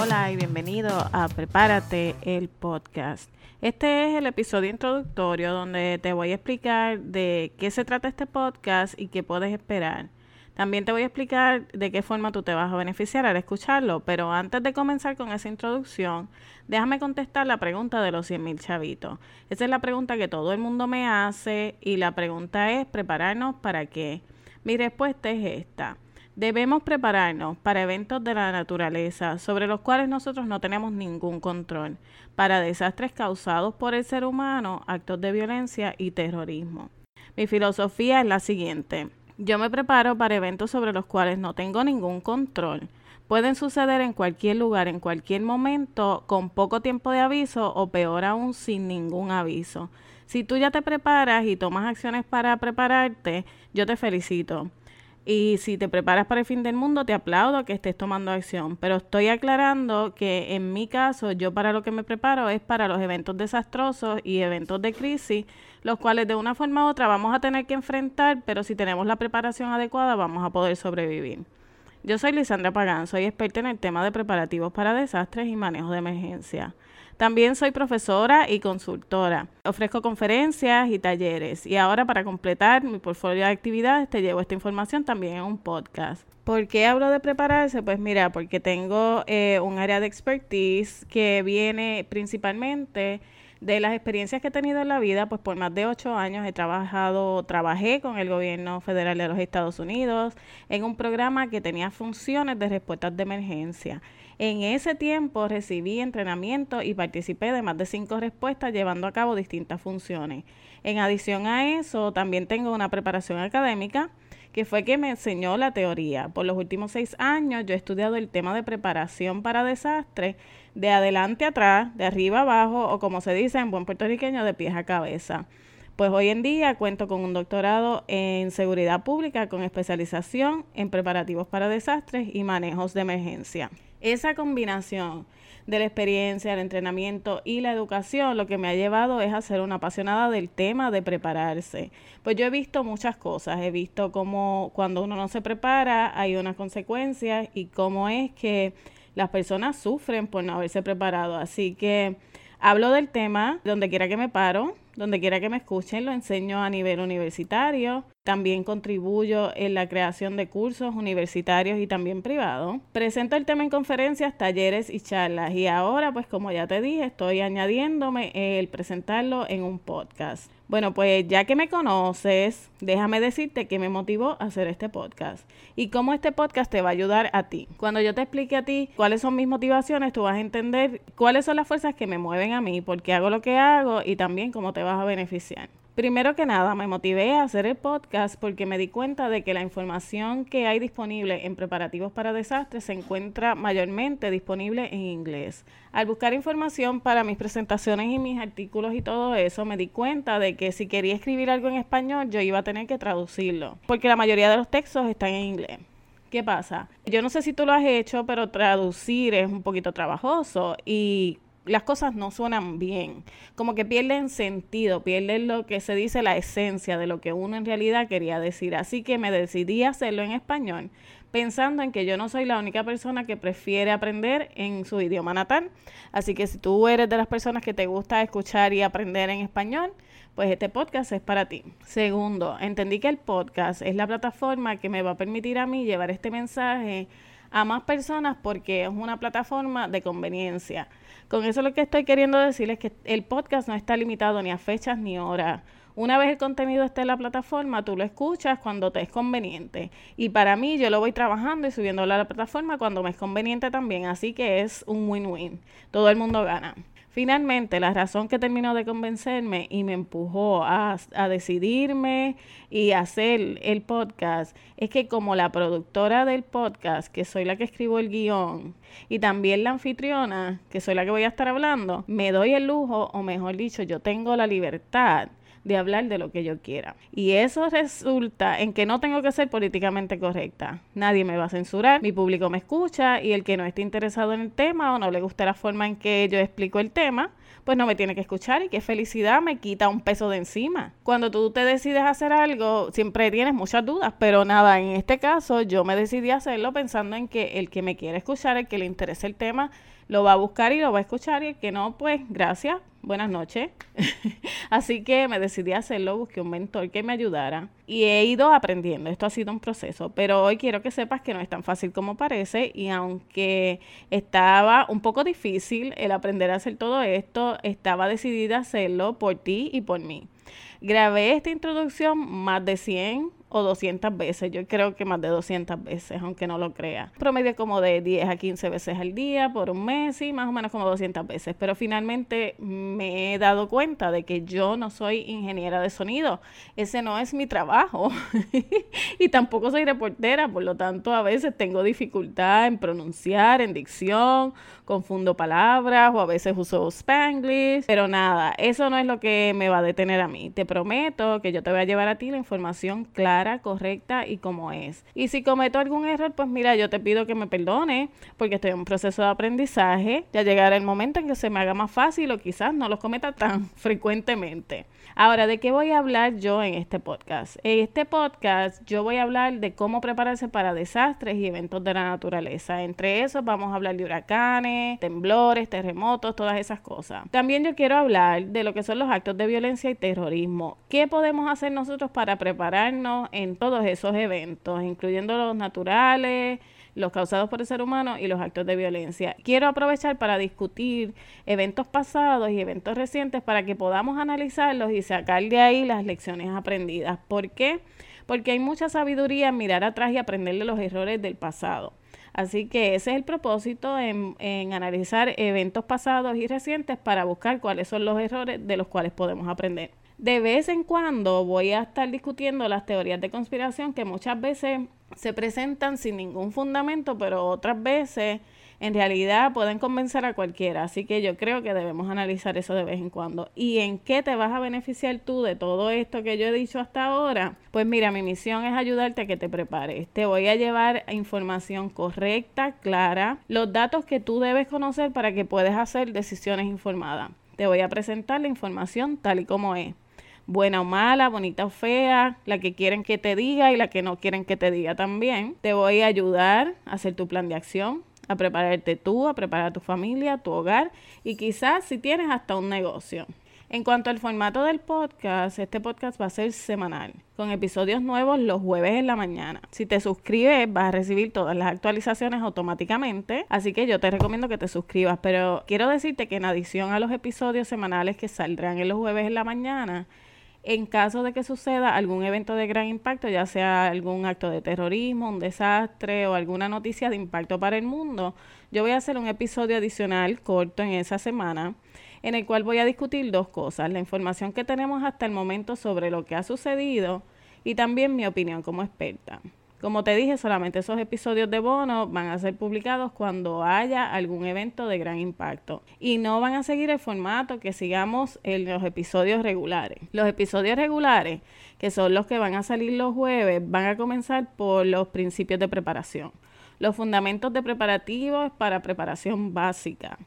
Hola y bienvenido a Prepárate el podcast. Este es el episodio introductorio donde te voy a explicar de qué se trata este podcast y qué puedes esperar. También te voy a explicar de qué forma tú te vas a beneficiar al escucharlo, pero antes de comenzar con esa introducción, déjame contestar la pregunta de los 100.000 chavitos. Esa es la pregunta que todo el mundo me hace y la pregunta es, ¿prepararnos para qué? Mi respuesta es esta. Debemos prepararnos para eventos de la naturaleza sobre los cuales nosotros no tenemos ningún control, para desastres causados por el ser humano, actos de violencia y terrorismo. Mi filosofía es la siguiente. Yo me preparo para eventos sobre los cuales no tengo ningún control. Pueden suceder en cualquier lugar, en cualquier momento, con poco tiempo de aviso o peor aún sin ningún aviso. Si tú ya te preparas y tomas acciones para prepararte, yo te felicito. Y si te preparas para el fin del mundo, te aplaudo que estés tomando acción. Pero estoy aclarando que en mi caso, yo para lo que me preparo es para los eventos desastrosos y eventos de crisis, los cuales de una forma u otra vamos a tener que enfrentar, pero si tenemos la preparación adecuada, vamos a poder sobrevivir. Yo soy Lisandra Pagán, soy experta en el tema de preparativos para desastres y manejo de emergencia. También soy profesora y consultora. Ofrezco conferencias y talleres. Y ahora para completar mi portfolio de actividades te llevo esta información también en un podcast. ¿Por qué hablo de prepararse? Pues mira, porque tengo eh, un área de expertise que viene principalmente de las experiencias que he tenido en la vida, pues por más de ocho años he trabajado, trabajé con el gobierno federal de los Estados Unidos en un programa que tenía funciones de respuestas de emergencia. En ese tiempo recibí entrenamiento y participé de más de cinco respuestas llevando a cabo distintas funciones. En adición a eso, también tengo una preparación académica que fue que me enseñó la teoría. Por los últimos seis años yo he estudiado el tema de preparación para desastres de adelante a atrás, de arriba a abajo o como se dice en buen puertorriqueño, de pies a cabeza. Pues hoy en día cuento con un doctorado en seguridad pública con especialización en preparativos para desastres y manejos de emergencia. Esa combinación de la experiencia, el entrenamiento y la educación lo que me ha llevado es a ser una apasionada del tema de prepararse. Pues yo he visto muchas cosas, he visto cómo cuando uno no se prepara hay unas consecuencias y cómo es que las personas sufren por no haberse preparado. Así que hablo del tema donde quiera que me paro, donde quiera que me escuchen, lo enseño a nivel universitario. También contribuyo en la creación de cursos universitarios y también privados. Presento el tema en conferencias, talleres y charlas. Y ahora, pues como ya te dije, estoy añadiéndome el presentarlo en un podcast. Bueno, pues ya que me conoces, déjame decirte que me motivó a hacer este podcast y cómo este podcast te va a ayudar a ti. Cuando yo te explique a ti cuáles son mis motivaciones, tú vas a entender cuáles son las fuerzas que me mueven a mí, por qué hago lo que hago y también cómo te vas a beneficiar. Primero que nada, me motivé a hacer el podcast porque me di cuenta de que la información que hay disponible en preparativos para desastres se encuentra mayormente disponible en inglés. Al buscar información para mis presentaciones y mis artículos y todo eso, me di cuenta de que si quería escribir algo en español, yo iba a tener que traducirlo, porque la mayoría de los textos están en inglés. ¿Qué pasa? Yo no sé si tú lo has hecho, pero traducir es un poquito trabajoso y las cosas no suenan bien, como que pierden sentido, pierden lo que se dice la esencia de lo que uno en realidad quería decir. Así que me decidí hacerlo en español, pensando en que yo no soy la única persona que prefiere aprender en su idioma natal. Así que si tú eres de las personas que te gusta escuchar y aprender en español, pues este podcast es para ti. Segundo, entendí que el podcast es la plataforma que me va a permitir a mí llevar este mensaje a más personas porque es una plataforma de conveniencia. Con eso lo que estoy queriendo decir es que el podcast no está limitado ni a fechas ni horas. Una vez el contenido esté en la plataforma, tú lo escuchas cuando te es conveniente. Y para mí, yo lo voy trabajando y subiéndolo a la plataforma cuando me es conveniente también. Así que es un win-win. Todo el mundo gana. Finalmente, la razón que terminó de convencerme y me empujó a, decidirme y hacer el podcast es que como la productora del podcast, que soy la que escribo el guion, y también la anfitriona, que soy la que voy a estar hablando, me doy el lujo, o mejor dicho, yo tengo la libertad de hablar de lo que yo quiera. Y eso resulta en que no tengo que ser políticamente correcta. Nadie me va a censurar, mi público me escucha y el que no esté interesado en el tema o no le guste la forma en que yo explico el tema, pues no me tiene que escuchar y qué felicidad me quita un peso de encima. Cuando tú te decides hacer algo, siempre tienes muchas dudas, pero nada, en este caso yo me decidí hacerlo pensando en que el que me quiere escuchar, el que le interese el tema, lo va a buscar y lo va a escuchar y el que no, pues gracias, buenas noches. Así que me decidí a hacerlo, busqué un mentor que me ayudara y he ido aprendiendo. Esto ha sido un proceso, pero hoy quiero que sepas que no es tan fácil como parece y aunque estaba un poco difícil el aprender a hacer todo esto, estaba decidida a hacerlo por ti y por mí. Grabé esta introducción más de 100 o 200 veces. Yo creo que más de 200 veces, aunque no lo crea. Promedio como de 10 a 15 veces al día por un mes y más o menos como 200 veces. Pero finalmente me he dado cuenta de que yo no soy ingeniera de sonido. Ese no es mi trabajo. y tampoco soy reportera, por lo tanto a veces tengo dificultad en pronunciar, en dicción, confundo palabras o a veces uso spanglish. Pero nada, eso no es lo que me va a detener a mí. Te prometo que yo te voy a llevar a ti la información clara correcta y como es. Y si cometo algún error, pues mira, yo te pido que me perdone porque estoy en un proceso de aprendizaje. Ya llegará el momento en que se me haga más fácil o quizás no los cometa tan frecuentemente. Ahora, ¿de qué voy a hablar yo en este podcast? En este podcast yo voy a hablar de cómo prepararse para desastres y eventos de la naturaleza. Entre esos vamos a hablar de huracanes, temblores, terremotos, todas esas cosas. También yo quiero hablar de lo que son los actos de violencia y terrorismo. ¿Qué podemos hacer nosotros para prepararnos en todos esos eventos, incluyendo los naturales, los causados por el ser humano y los actos de violencia. Quiero aprovechar para discutir eventos pasados y eventos recientes para que podamos analizarlos y sacar de ahí las lecciones aprendidas. ¿Por qué? Porque hay mucha sabiduría en mirar atrás y aprenderle los errores del pasado. Así que ese es el propósito en, en, analizar eventos pasados y recientes para buscar cuáles son los errores de los cuales podemos aprender de vez en cuando voy a estar discutiendo las teorías de conspiración que muchas veces se presentan sin ningún fundamento, pero otras veces en realidad pueden convencer a cualquiera. Así que yo creo que debemos analizar eso de vez en cuando. ¿Y en qué te vas a beneficiar tú de todo esto que yo he dicho hasta ahora? Pues mira, mi misión es ayudarte a que te prepares. Te voy a llevar información correcta, clara, los datos que tú debes conocer para que puedas hacer decisiones informadas. Te voy a presentar la información tal y como es buena o mala, bonita o fea, la que quieren que te diga y la que no quieren que te diga también. Te voy a ayudar a hacer tu plan de acción, a prepararte tú, a preparar a tu familia, tu hogar y quizás si tienes hasta un negocio. En cuanto al formato del podcast, este podcast va a ser semanal, con episodios nuevos los jueves en la mañana. Si te suscribes, vas a recibir todas las actualizaciones automáticamente, así que yo te recomiendo que te suscribas, pero quiero decirte que en adición a los episodios semanales que saldrán en los jueves en la mañana, en caso de que suceda algún evento de gran impacto, ya sea algún acto de terrorismo, un desastre o alguna noticia de impacto para el mundo, yo voy a hacer un episodio adicional corto en esa semana en el cual voy a discutir dos cosas, la información que tenemos hasta el momento sobre lo que ha sucedido y también mi opinión como experta. Como te dije, solamente esos episodios de bono van a ser publicados cuando haya algún evento de gran impacto. Y no van a seguir el formato que sigamos en los episodios regulares. Los episodios regulares, que son los que van a salir los jueves, van a comenzar por los principios de preparación, los fundamentos de preparativos para preparación básica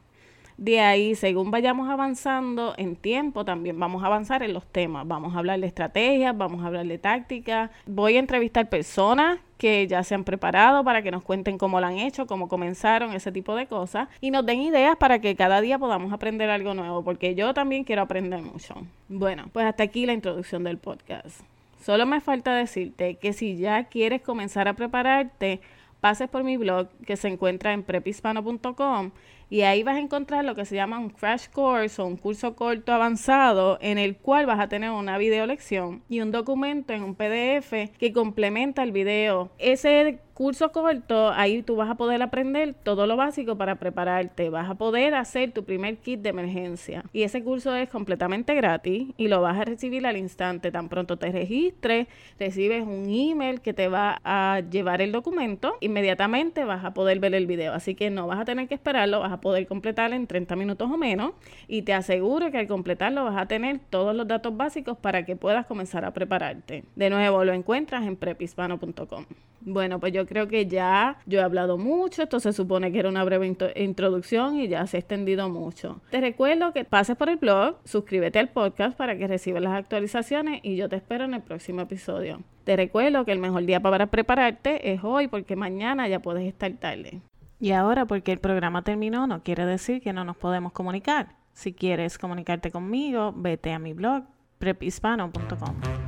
de ahí, según vayamos avanzando en tiempo, también vamos a avanzar en los temas. Vamos a hablar de estrategias, vamos a hablar de tácticas. Voy a entrevistar personas que ya se han preparado para que nos cuenten cómo lo han hecho, cómo comenzaron, ese tipo de cosas. Y nos den ideas para que cada día podamos aprender algo nuevo, porque yo también quiero aprender mucho. Bueno, pues hasta aquí la introducción del podcast. Solo me falta decirte que si ya quieres comenzar a prepararte, pases por mi blog que se encuentra en prepispano.com y ahí vas a encontrar lo que se llama un crash course o un curso corto avanzado en el cual vas a tener una video lección y un documento en un PDF que complementa el video. Ese curso corto, ahí tú vas a poder aprender todo lo básico para prepararte. Vas a poder hacer tu primer kit de emergencia. Y ese curso es completamente gratis y lo vas a recibir al instante. Tan pronto te registres, recibes un email que te va a llevar el documento. Inmediatamente vas a poder ver el video. Así que no vas a tener que esperarlo, vas a poder completar en 30 minutos o menos y te aseguro que al completarlo vas a tener todos los datos básicos para que puedas comenzar a prepararte. De nuevo, lo encuentras en prepispano.com. Bueno, pues yo creo que ya yo he hablado mucho, esto se supone que era una breve introducción y ya se ha extendido mucho. Te recuerdo que pases por el blog, suscríbete al podcast para que recibas las actualizaciones y yo te espero en el próximo episodio. Te recuerdo que el mejor día para prepararte es hoy porque mañana ya puedes estar tarde. Y ahora, porque el programa terminó, no quiere decir que no nos podemos comunicar. Si quieres comunicarte conmigo, vete a mi blog prephispano.com.